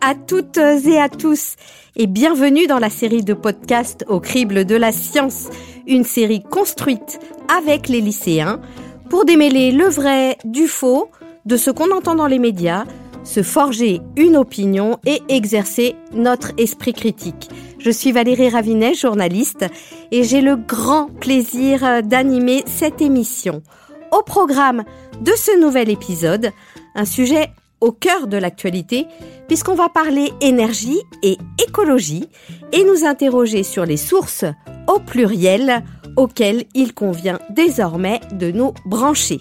à toutes et à tous et bienvenue dans la série de podcasts au crible de la science, une série construite avec les lycéens pour démêler le vrai du faux, de ce qu'on entend dans les médias, se forger une opinion et exercer notre esprit critique. Je suis Valérie Ravinet, journaliste, et j'ai le grand plaisir d'animer cette émission. Au programme de ce nouvel épisode, un sujet au cœur de l'actualité, puisqu'on va parler énergie et écologie et nous interroger sur les sources au pluriel auxquelles il convient désormais de nous brancher.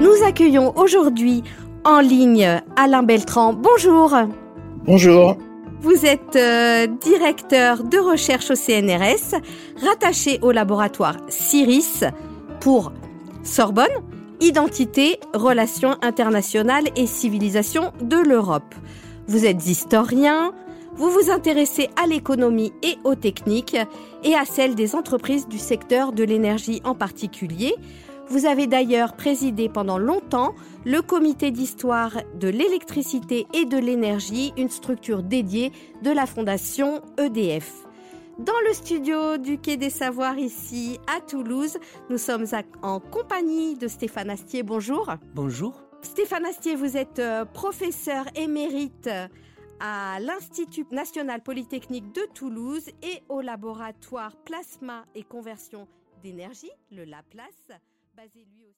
Nous accueillons aujourd'hui en ligne Alain Beltran. Bonjour. Bonjour. Vous êtes euh, directeur de recherche au CNRS, rattaché au laboratoire CIRIS pour Sorbonne, Identité, Relations internationales et civilisation de l'Europe. Vous êtes historien, vous vous intéressez à l'économie et aux techniques et à celles des entreprises du secteur de l'énergie en particulier. Vous avez d'ailleurs présidé pendant longtemps le comité d'histoire de l'électricité et de l'énergie, une structure dédiée de la fondation EDF. Dans le studio du Quai des Savoirs ici à Toulouse, nous sommes en compagnie de Stéphane Astier. Bonjour. Bonjour. Stéphane Astier, vous êtes euh, professeur émérite à l'Institut national polytechnique de Toulouse et au laboratoire plasma et conversion d'énergie, le LAPLAS basé lui aussi.